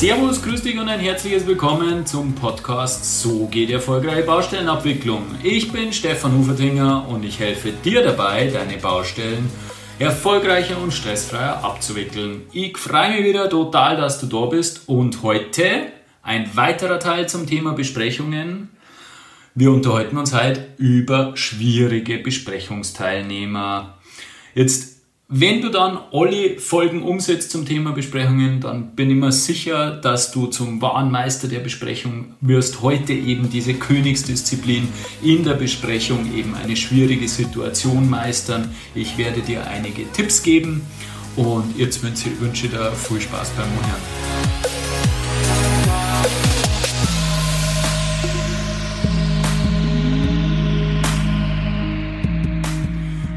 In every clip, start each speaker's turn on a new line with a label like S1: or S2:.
S1: Servus, grüß dich und ein herzliches Willkommen zum Podcast So geht erfolgreiche Baustellenabwicklung. Ich bin Stefan Hufertinger und ich helfe dir dabei, deine Baustellen erfolgreicher und stressfreier abzuwickeln. Ich freue mich wieder total, dass du da bist und heute ein weiterer Teil zum Thema Besprechungen. Wir unterhalten uns heute über schwierige Besprechungsteilnehmer. Jetzt wenn du dann alle Folgen umsetzt zum Thema Besprechungen, dann bin ich mir sicher, dass du zum wahren Meister der Besprechung wirst. Heute eben diese Königsdisziplin in der Besprechung, eben eine schwierige Situation meistern. Ich werde dir einige Tipps geben und jetzt wünsche ich dir viel Spaß beim Hören.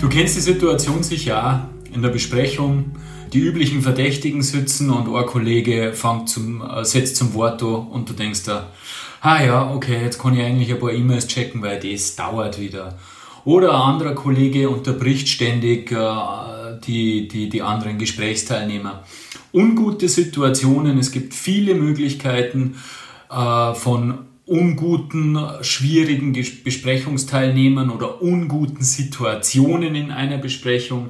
S1: Du kennst die Situation sicher auch in der Besprechung die üblichen Verdächtigen sitzen und ein Kollege fängt zum, äh, setzt zum Wort an und du denkst da, ah ja, okay, jetzt kann ich eigentlich ein paar E-Mails checken, weil das dauert wieder. Oder ein anderer Kollege unterbricht ständig äh, die, die, die anderen Gesprächsteilnehmer. Ungute Situationen, es gibt viele Möglichkeiten äh, von unguten, schwierigen Besprechungsteilnehmern oder unguten Situationen in einer Besprechung.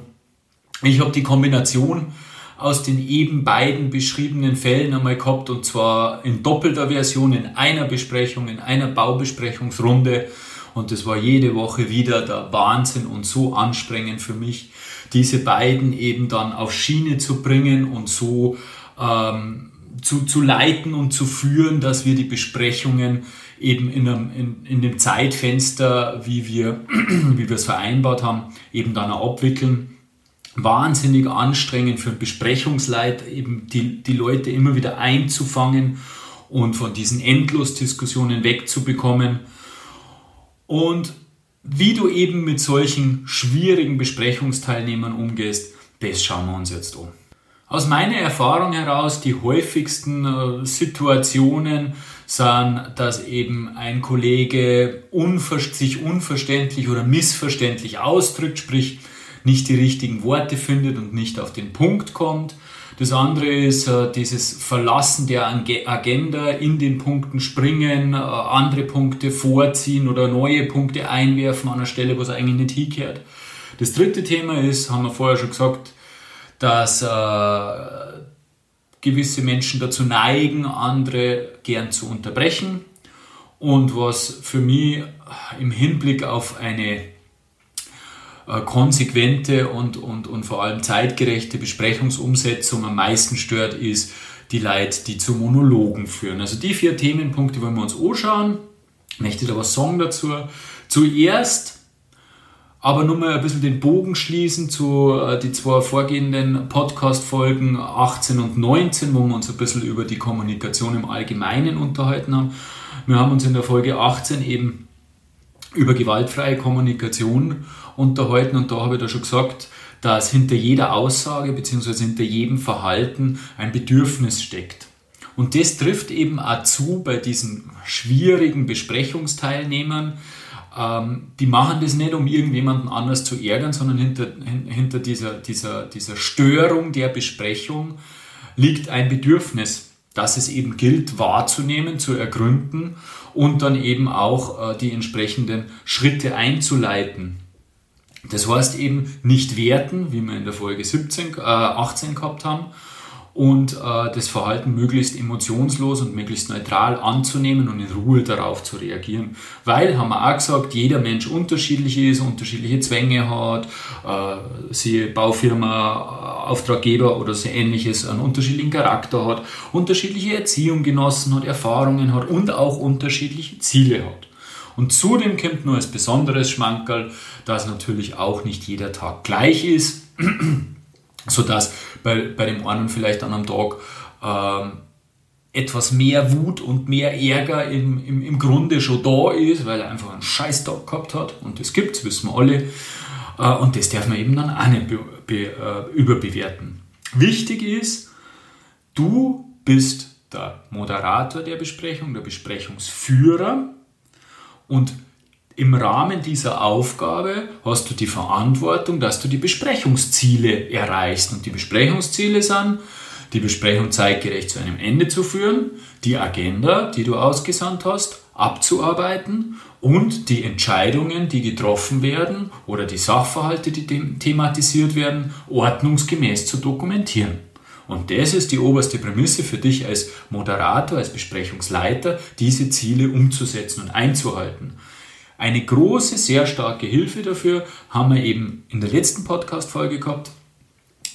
S1: Ich habe die Kombination aus den eben beiden beschriebenen Fällen einmal gehabt und zwar in doppelter Version, in einer Besprechung, in einer Baubesprechungsrunde. Und das war jede Woche wieder der Wahnsinn und so anstrengend für mich, diese beiden eben dann auf Schiene zu bringen und so ähm, zu, zu leiten und zu führen, dass wir die Besprechungen eben in, einem, in, in dem Zeitfenster, wie wir, wie es vereinbart haben, eben dann abwickeln wahnsinnig anstrengend für Besprechungsleit, eben die, die Leute immer wieder einzufangen und von diesen Endlosdiskussionen wegzubekommen. Und wie du eben mit solchen schwierigen Besprechungsteilnehmern umgehst, das schauen wir uns jetzt an. Aus meiner Erfahrung heraus, die häufigsten äh, Situationen sind, dass eben ein Kollege unver sich unverständlich oder missverständlich ausdrückt, sprich nicht die richtigen Worte findet und nicht auf den Punkt kommt. Das andere ist äh, dieses Verlassen der Agenda, in den Punkten springen, äh, andere Punkte vorziehen oder neue Punkte einwerfen an einer Stelle, wo es eigentlich nicht hingehört. Das dritte Thema ist, haben wir vorher schon gesagt, dass äh, gewisse Menschen dazu neigen, andere gern zu unterbrechen. Und was für mich im Hinblick auf eine konsequente und, und, und vor allem zeitgerechte Besprechungsumsetzung am meisten stört, ist die Leute, die zu Monologen führen. Also die vier Themenpunkte wollen wir uns anschauen. Ich möchte da was sagen dazu. Zuerst aber nur mal ein bisschen den Bogen schließen zu äh, die zwei vorgehenden Podcast-Folgen 18 und 19, wo wir uns ein bisschen über die Kommunikation im Allgemeinen unterhalten haben. Wir haben uns in der Folge 18 eben über gewaltfreie Kommunikation unterhalten und da habe ich da schon gesagt, dass hinter jeder Aussage bzw. hinter jedem Verhalten ein Bedürfnis steckt. Und das trifft eben auch zu bei diesen schwierigen Besprechungsteilnehmern. Ähm, die machen das nicht, um irgendjemanden anders zu ärgern, sondern hinter, hinter dieser, dieser, dieser Störung der Besprechung liegt ein Bedürfnis, das es eben gilt wahrzunehmen, zu ergründen und dann eben auch äh, die entsprechenden Schritte einzuleiten. Das heißt eben nicht werten, wie wir in der Folge 17, äh, 18 gehabt haben, und äh, das Verhalten möglichst emotionslos und möglichst neutral anzunehmen und in Ruhe darauf zu reagieren. Weil, haben wir auch gesagt, jeder Mensch unterschiedlich ist, unterschiedliche Zwänge hat, äh, sie Baufirma, Auftraggeber oder so ähnliches, einen unterschiedlichen Charakter hat, unterschiedliche Erziehung genossen hat, Erfahrungen hat und auch unterschiedliche Ziele hat. Und zudem kommt nur als besonderes Schmankerl, dass natürlich auch nicht jeder Tag gleich ist, sodass bei, bei dem einen vielleicht an einem Tag ähm, etwas mehr Wut und mehr Ärger im, im, im Grunde schon da ist, weil er einfach einen Scheißtag gehabt hat. Und das gibt es, wissen wir alle. Äh, und das darf man eben dann auch nicht be, be, äh, überbewerten. Wichtig ist, du bist der Moderator der Besprechung, der Besprechungsführer und im Rahmen dieser Aufgabe hast du die Verantwortung, dass du die Besprechungsziele erreichst. Und die Besprechungsziele sind die Besprechung zeitgerecht zu einem Ende zu führen, die Agenda, die du ausgesandt hast, abzuarbeiten und die Entscheidungen, die getroffen werden oder die Sachverhalte, die thematisiert werden, ordnungsgemäß zu dokumentieren. Und das ist die oberste Prämisse für dich als Moderator, als Besprechungsleiter, diese Ziele umzusetzen und einzuhalten. Eine große, sehr starke Hilfe dafür haben wir eben in der letzten Podcast-Folge gehabt.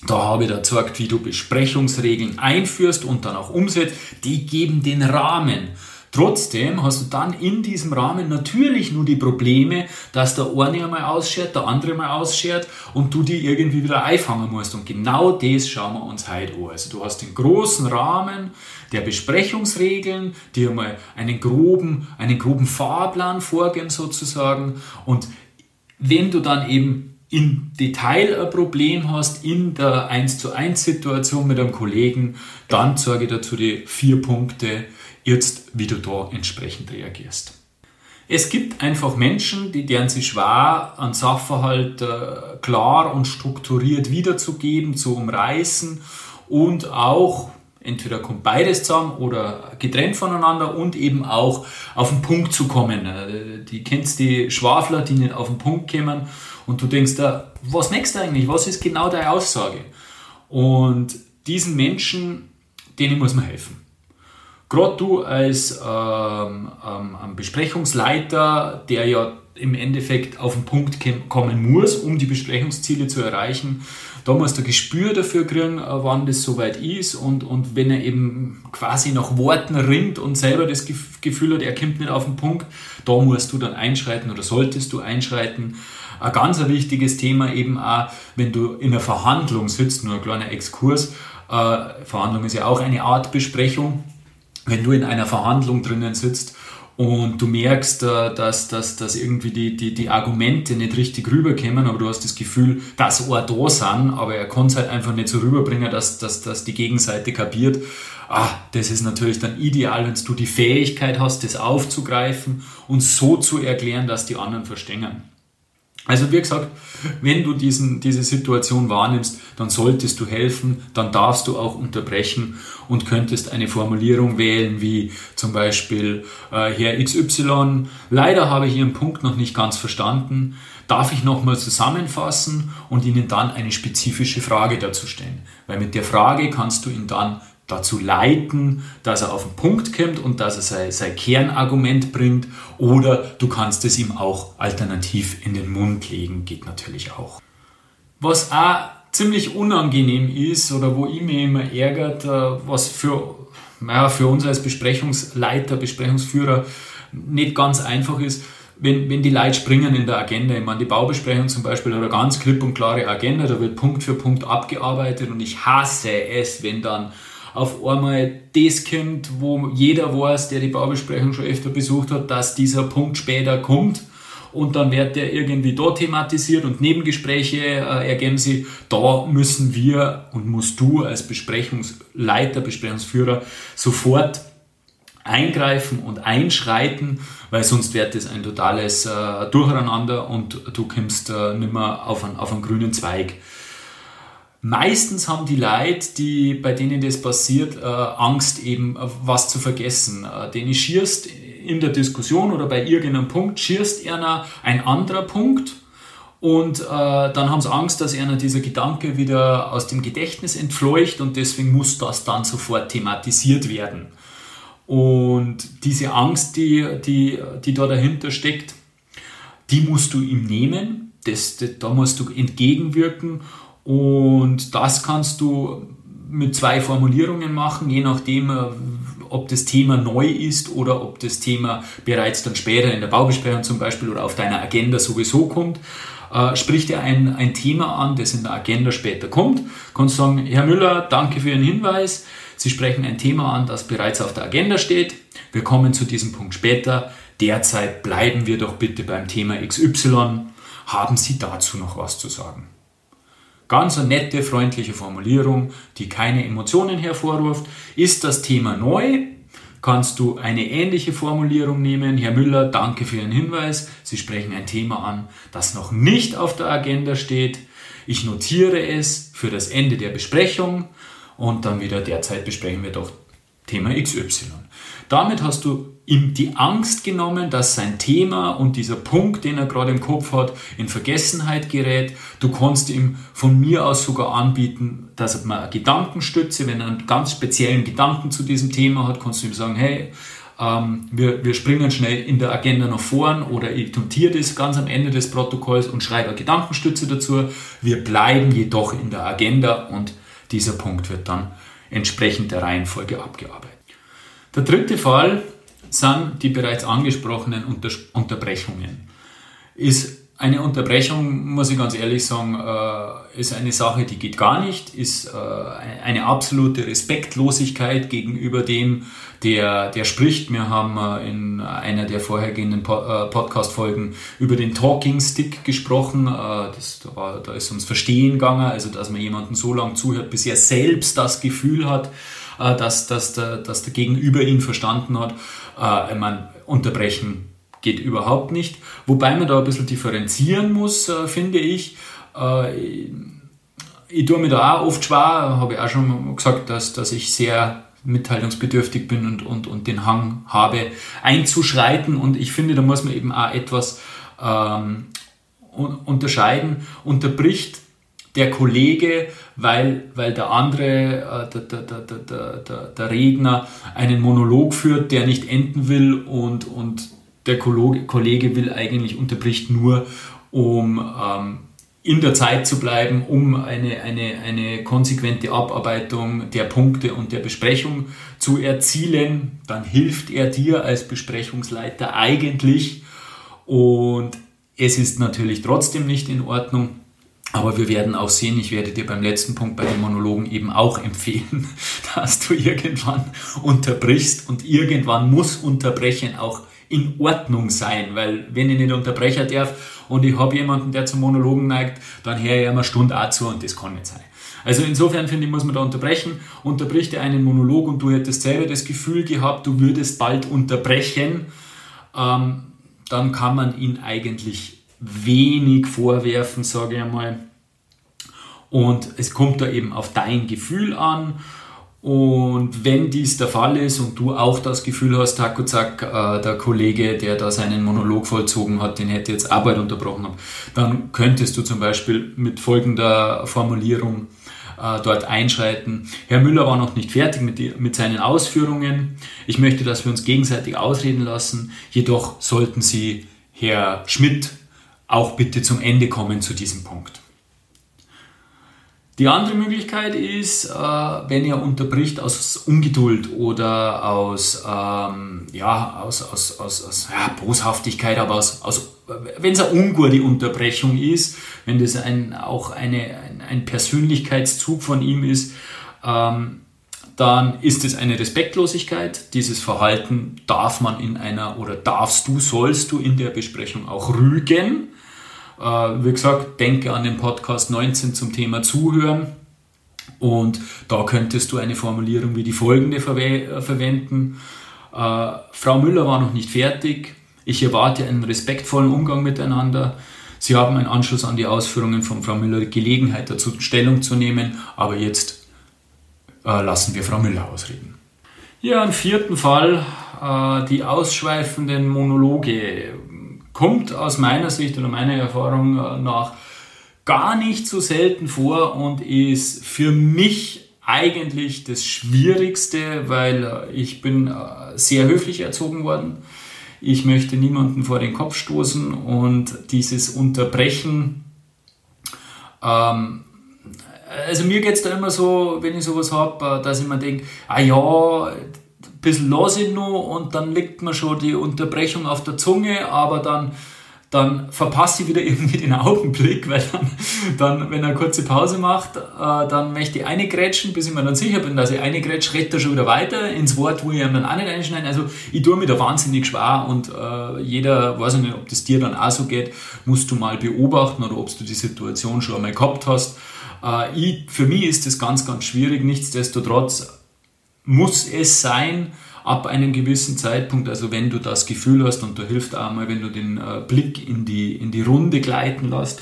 S1: Da habe ich gezeigt, wie du Besprechungsregeln einführst und dann auch umsetzt. Die geben den Rahmen. Trotzdem hast du dann in diesem Rahmen natürlich nur die Probleme, dass der eine einmal ausschert, der andere mal ausschert und du die irgendwie wieder einfangen musst. Und genau das schauen wir uns heute an. Also du hast den großen Rahmen der Besprechungsregeln, die einmal einen groben, einen groben Fahrplan vorgeben sozusagen. Und wenn du dann eben im Detail ein Problem hast, in der 1 zu 1 Situation mit einem Kollegen, dann zeige ich dazu die vier Punkte, jetzt, wie du da entsprechend reagierst. Es gibt einfach Menschen, die deren sich schwer, einen Sachverhalt äh, klar und strukturiert wiederzugeben, zu umreißen und auch entweder kommt beides zusammen oder getrennt voneinander und eben auch auf den Punkt zu kommen. Äh, die kennst die Schwafler, die nicht auf den Punkt kommen und du denkst da, was merkst du eigentlich? Was ist genau deine Aussage? Und diesen Menschen, denen muss man helfen. Gerade du als ähm, ähm, Besprechungsleiter, der ja im Endeffekt auf den Punkt kommen muss, um die Besprechungsziele zu erreichen, da musst du ein Gespür dafür kriegen, äh, wann das soweit ist und, und wenn er eben quasi nach Worten rinnt und selber das Gefühl hat, er kommt nicht auf den Punkt, da musst du dann einschreiten oder solltest du einschreiten. Ein ganz wichtiges Thema eben auch, wenn du in einer Verhandlung sitzt, nur ein kleiner Exkurs, äh, Verhandlung ist ja auch eine Art Besprechung, wenn du in einer Verhandlung drinnen sitzt und du merkst, äh, dass, dass, dass irgendwie die, die, die Argumente nicht richtig rüberkommen, aber du hast das Gefühl, dass er da sind, aber er kann es halt einfach nicht so rüberbringen, dass, dass, dass die Gegenseite kapiert. Ah, das ist natürlich dann ideal, wenn du die Fähigkeit hast, das aufzugreifen und so zu erklären, dass die anderen verstehen. Also wie gesagt, wenn du diesen, diese Situation wahrnimmst, dann solltest du helfen, dann darfst du auch unterbrechen und könntest eine Formulierung wählen wie zum Beispiel äh, Herr XY, leider habe ich Ihren Punkt noch nicht ganz verstanden, darf ich nochmal zusammenfassen und Ihnen dann eine spezifische Frage dazu stellen. Weil mit der Frage kannst du ihn dann dazu leiten, dass er auf den Punkt kommt und dass er sein, sein Kernargument bringt. Oder du kannst es ihm auch alternativ in den Mund legen, geht natürlich auch. Was auch ziemlich unangenehm ist oder wo ich mich immer ärgert, äh, was für, naja, für uns als Besprechungsleiter, Besprechungsführer nicht ganz einfach ist, wenn, wenn die Leute springen in der Agenda. Ich meine, die Baubesprechung zum Beispiel hat eine ganz klipp und klare Agenda, da wird Punkt für Punkt abgearbeitet und ich hasse es, wenn dann auf einmal das kommt, wo jeder weiß, der die Baubesprechung schon öfter besucht hat, dass dieser Punkt später kommt und dann wird der irgendwie da thematisiert und Nebengespräche äh, ergeben sich. Da müssen wir und musst du als Besprechungsleiter, Besprechungsführer sofort eingreifen und einschreiten, weil sonst wird das ein totales äh, Durcheinander und du kommst äh, nicht mehr auf einen, auf einen grünen Zweig. Meistens haben die Leute, die, bei denen das passiert, äh, Angst eben, äh, was zu vergessen. Äh, denen schierst in der Diskussion oder bei irgendeinem Punkt, schierst einer ein anderer Punkt und äh, dann haben sie Angst, dass einer dieser Gedanke wieder aus dem Gedächtnis entfleucht und deswegen muss das dann sofort thematisiert werden. Und diese Angst, die, die, die da dahinter steckt, die musst du ihm nehmen, das, das, da musst du entgegenwirken und das kannst du mit zwei Formulierungen machen, je nachdem, äh, ob das Thema neu ist oder ob das Thema bereits dann später in der Baubesprechung zum Beispiel oder auf deiner Agenda sowieso kommt. Äh, sprich dir ein, ein Thema an, das in der Agenda später kommt. Kannst sagen, Herr Müller, danke für Ihren Hinweis. Sie sprechen ein Thema an, das bereits auf der Agenda steht. Wir kommen zu diesem Punkt später. Derzeit bleiben wir doch bitte beim Thema XY. Haben Sie dazu noch was zu sagen? Ganz eine nette, freundliche Formulierung, die keine Emotionen hervorruft. Ist das Thema neu? Kannst du eine ähnliche Formulierung nehmen? Herr Müller, danke für Ihren Hinweis. Sie sprechen ein Thema an, das noch nicht auf der Agenda steht. Ich notiere es für das Ende der Besprechung und dann wieder derzeit besprechen wir doch Thema XY. Damit hast du ihm die Angst genommen, dass sein Thema und dieser Punkt, den er gerade im Kopf hat, in Vergessenheit gerät. Du kannst ihm von mir aus sogar anbieten, dass man eine Gedankenstütze, wenn er einen ganz speziellen Gedanken zu diesem Thema hat, kannst du ihm sagen, hey, ähm, wir, wir springen schnell in der Agenda nach vorn oder ich notiere das ganz am Ende des Protokolls und schreibe eine Gedankenstütze dazu. Wir bleiben jedoch in der Agenda und dieser Punkt wird dann entsprechend der Reihenfolge abgearbeitet. Der dritte Fall sind die bereits angesprochenen Unter Unterbrechungen. Ist eine Unterbrechung, muss ich ganz ehrlich sagen, äh, ist eine Sache, die geht gar nicht, ist äh, eine absolute Respektlosigkeit gegenüber dem, der, der spricht. Wir haben äh, in einer der vorhergehenden Podcast-Folgen über den Talking Stick gesprochen. Das, da, ist ums Verstehen gegangen, also dass man jemanden so lange zuhört, bis er selbst das Gefühl hat, dass, dass, der, dass der Gegenüber ihn verstanden hat. Ich meine, unterbrechen geht überhaupt nicht. Wobei man da ein bisschen differenzieren muss, äh, finde ich. Äh, ich tue mir da auch oft schwer, habe ich auch schon gesagt, dass, dass ich sehr mitteilungsbedürftig bin und, und, und den Hang habe, einzuschreiten. Und ich finde, da muss man eben auch etwas ähm, unterscheiden. Unterbricht der Kollege, weil, weil der andere, äh, der, der, der, der, der Redner, einen Monolog führt, der nicht enden will und, und der Kollege will eigentlich unterbricht nur, um ähm, in der Zeit zu bleiben, um eine, eine, eine konsequente Abarbeitung der Punkte und der Besprechung zu erzielen, dann hilft er dir als Besprechungsleiter eigentlich und es ist natürlich trotzdem nicht in Ordnung. Aber wir werden auch sehen, ich werde dir beim letzten Punkt bei den Monologen eben auch empfehlen, dass du irgendwann unterbrichst und irgendwann muss Unterbrechen auch in Ordnung sein, weil wenn ich nicht unterbrechen darf und ich habe jemanden, der zum Monologen neigt, dann höre ich eine Stunde auch zu und das kann nicht sein. Also insofern finde ich, muss man da unterbrechen. Unterbricht er einen Monolog und du hättest selber das Gefühl gehabt, du würdest bald unterbrechen, ähm, dann kann man ihn eigentlich wenig vorwerfen, sage ich einmal. Und es kommt da eben auf dein Gefühl an und wenn dies der Fall ist und du auch das Gefühl hast, Takuzak, äh, der Kollege, der da seinen Monolog vollzogen hat, den hätte jetzt Arbeit unterbrochen, dann könntest du zum Beispiel mit folgender Formulierung äh, dort einschreiten. Herr Müller war noch nicht fertig mit, die, mit seinen Ausführungen. Ich möchte, dass wir uns gegenseitig ausreden lassen. Jedoch sollten Sie, Herr Schmidt, auch bitte zum Ende kommen zu diesem Punkt. Die andere Möglichkeit ist, äh, wenn er unterbricht aus Ungeduld oder aus, ähm, ja, aus, aus, aus, aus ja, Boshaftigkeit, aber aus, aus wenn es eine ungute Unterbrechung ist, wenn das ein, auch eine, ein, ein Persönlichkeitszug von ihm ist, ähm, dann ist es eine Respektlosigkeit. Dieses Verhalten darf man in einer oder darfst du, sollst du in der Besprechung auch rügen. Äh, wie gesagt, denke an den Podcast 19 zum Thema Zuhören. Und da könntest du eine Formulierung wie die folgende verwe äh, verwenden. Äh, Frau Müller war noch nicht fertig. Ich erwarte einen respektvollen Umgang miteinander. Sie haben einen Anschluss an die Ausführungen von Frau Müller Gelegenheit dazu Stellung zu nehmen, aber jetzt äh, lassen wir Frau Müller ausreden. Ja, im vierten Fall äh, die ausschweifenden Monologe kommt aus meiner Sicht oder meiner Erfahrung äh, nach gar nicht so selten vor und ist für mich eigentlich das Schwierigste, weil äh, ich bin äh, sehr höflich erzogen worden. Ich möchte niemanden vor den Kopf stoßen und dieses Unterbrechen, ähm, also mir geht es da immer so, wenn ich sowas habe, dass ich mir denke, ah ja, bisschen ich noch und dann liegt mir schon die Unterbrechung auf der Zunge, aber dann, dann verpasse ich wieder irgendwie den Augenblick, weil dann, dann wenn er eine kurze Pause macht, äh, dann möchte ich eine grätschen, bis ich mir dann sicher bin, dass ich eine grätsch, redet er schon wieder weiter ins Wort, wo ich ihm dann auch nicht einschneiden. Also ich tue mir da wahnsinnig schwer und äh, jeder, weiß ich nicht, ob das dir dann auch so geht, musst du mal beobachten oder ob du die Situation schon einmal gehabt hast. Äh, ich, für mich ist das ganz, ganz schwierig. Nichtsdestotrotz muss es sein, ab einem gewissen Zeitpunkt, also wenn du das Gefühl hast, und da hilft auch mal, wenn du den äh, Blick in die, in die Runde gleiten lässt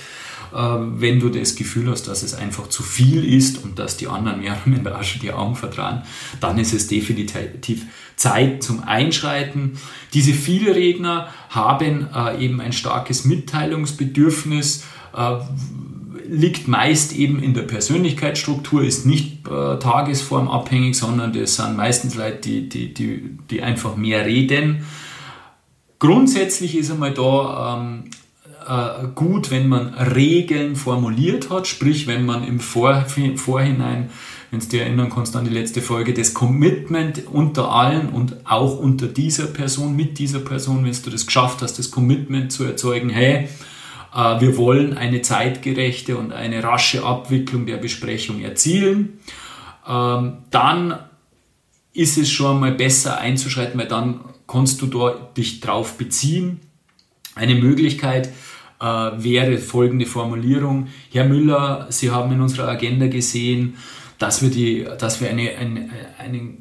S1: äh, wenn du das Gefühl hast, dass es einfach zu viel ist und dass die anderen mehr oder auch schon die Augen vertrauen, dann ist es definitiv Zeit zum Einschreiten. Diese Vielredner haben äh, eben ein starkes Mitteilungsbedürfnis, äh, liegt meist eben in der Persönlichkeitsstruktur, ist nicht äh, tagesformabhängig, sondern das sind meistens Leute, die, die, die, die einfach mehr reden. Grundsätzlich ist einmal da ähm, äh, gut, wenn man Regeln formuliert hat, sprich wenn man im Vor Vorhinein, wenn du dir erinnern kannst an die letzte Folge, das Commitment unter allen und auch unter dieser Person, mit dieser Person, wenn du das geschafft hast, das Commitment zu erzeugen, hey, wir wollen eine zeitgerechte und eine rasche Abwicklung der Besprechung erzielen. Ähm, dann ist es schon mal besser einzuschreiten, weil dann kannst du dich drauf beziehen. Eine Möglichkeit äh, wäre folgende Formulierung. Herr Müller, Sie haben in unserer Agenda gesehen, dass wir, die, dass wir eine, eine, eine,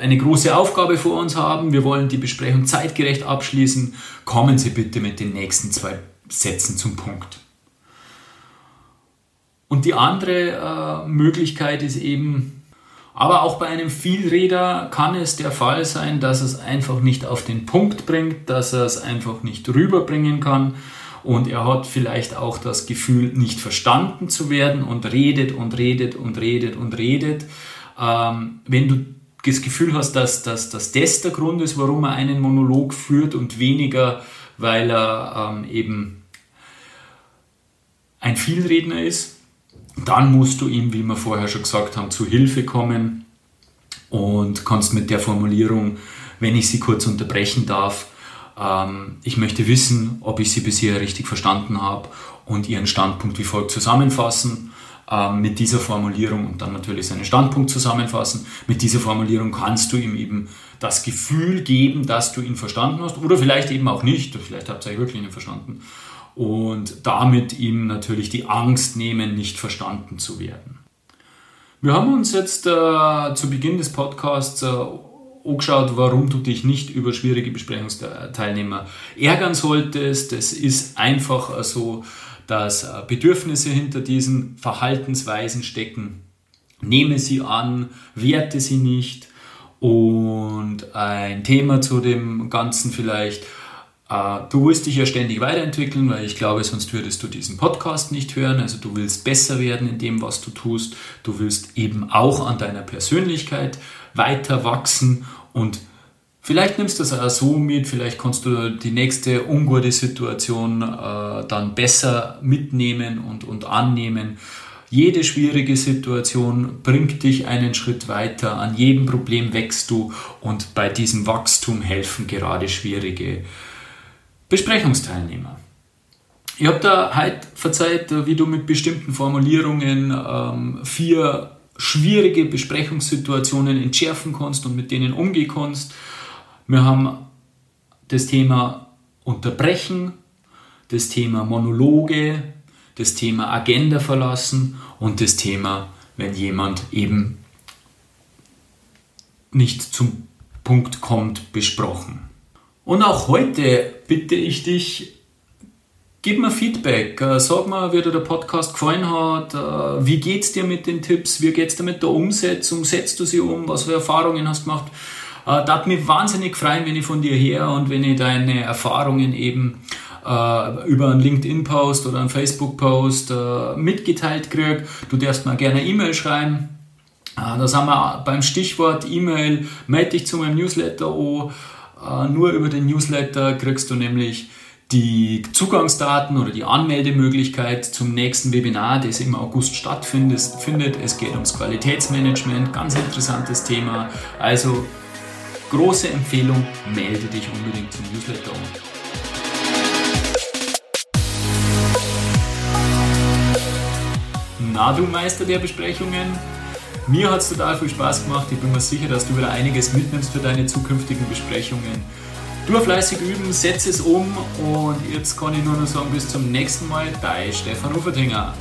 S1: eine große Aufgabe vor uns haben. Wir wollen die Besprechung zeitgerecht abschließen. Kommen Sie bitte mit den nächsten zwei Sätzen zum Punkt. Und die andere äh, Möglichkeit ist eben, aber auch bei einem Vielreder kann es der Fall sein, dass es einfach nicht auf den Punkt bringt, dass er es einfach nicht rüberbringen kann und er hat vielleicht auch das Gefühl, nicht verstanden zu werden und redet und redet und redet und redet. Ähm, wenn du das Gefühl hast, dass, dass, dass das der Grund ist, warum er einen Monolog führt und weniger, weil er ähm, eben ein Vielredner ist, dann musst du ihm, wie wir vorher schon gesagt haben, zu Hilfe kommen und kannst mit der Formulierung, wenn ich sie kurz unterbrechen darf, ähm, ich möchte wissen, ob ich sie bisher richtig verstanden habe und ihren Standpunkt wie folgt zusammenfassen. Ähm, mit dieser Formulierung und dann natürlich seinen Standpunkt zusammenfassen. Mit dieser Formulierung kannst du ihm eben das Gefühl geben, dass du ihn verstanden hast oder vielleicht eben auch nicht. Vielleicht habt ihr euch wirklich nicht verstanden und damit ihm natürlich die Angst nehmen, nicht verstanden zu werden. Wir haben uns jetzt äh, zu Beginn des Podcasts äh, angeschaut, warum du dich nicht über schwierige Besprechungsteilnehmer ärgern solltest. Es ist einfach so, dass äh, Bedürfnisse hinter diesen Verhaltensweisen stecken. Nehme sie an, werte sie nicht. Und ein Thema zu dem Ganzen vielleicht, äh, du willst dich ja ständig weiterentwickeln, weil ich glaube, sonst würdest du diesen Podcast nicht hören. Also du willst besser werden in dem, was du tust. Du willst eben auch an deiner Persönlichkeit weiter wachsen und vielleicht nimmst du das auch so mit, vielleicht kannst du die nächste ungute Situation äh, dann besser mitnehmen und, und annehmen. Jede schwierige Situation bringt dich einen Schritt weiter, an jedem Problem wächst du und bei diesem Wachstum helfen gerade schwierige Besprechungsteilnehmer. Ich habe da heute verzeiht, wie du mit bestimmten Formulierungen ähm, vier schwierige Besprechungssituationen entschärfen kannst und mit denen umgehen kannst. Wir haben das Thema Unterbrechen, das Thema Monologe, das Thema Agenda verlassen und das Thema, wenn jemand eben nicht zum Punkt kommt, besprochen. Und auch heute bitte ich dich, gib mir Feedback. Äh, sag mal, wie dir der Podcast gefallen hat. Äh, wie geht es dir mit den Tipps? Wie geht es dir mit der Umsetzung? Setzt du sie um? Was für Erfahrungen hast du gemacht? Äh, da hat mich wahnsinnig freuen, wenn ich von dir her und wenn ich deine Erfahrungen eben über einen LinkedIn-Post oder einen Facebook-Post mitgeteilt kriege. Du darfst mir gerne E-Mail schreiben. Da sind wir beim Stichwort E-Mail, melde dich zu meinem Newsletter an. Äh, nur über den Newsletter kriegst du nämlich die Zugangsdaten oder die Anmeldemöglichkeit zum nächsten Webinar, das im August stattfindet. Es geht ums Qualitätsmanagement, ganz interessantes Thema. Also große Empfehlung, melde dich unbedingt zum Newsletter. Na, du Meister der Besprechungen, mir hat es total viel Spaß gemacht. Ich bin mir sicher, dass du wieder einiges mitnimmst für deine zukünftigen Besprechungen. Du fleißig üben, setz es um und jetzt kann ich nur noch sagen, bis zum nächsten Mal, dein Stefan Ufertinger.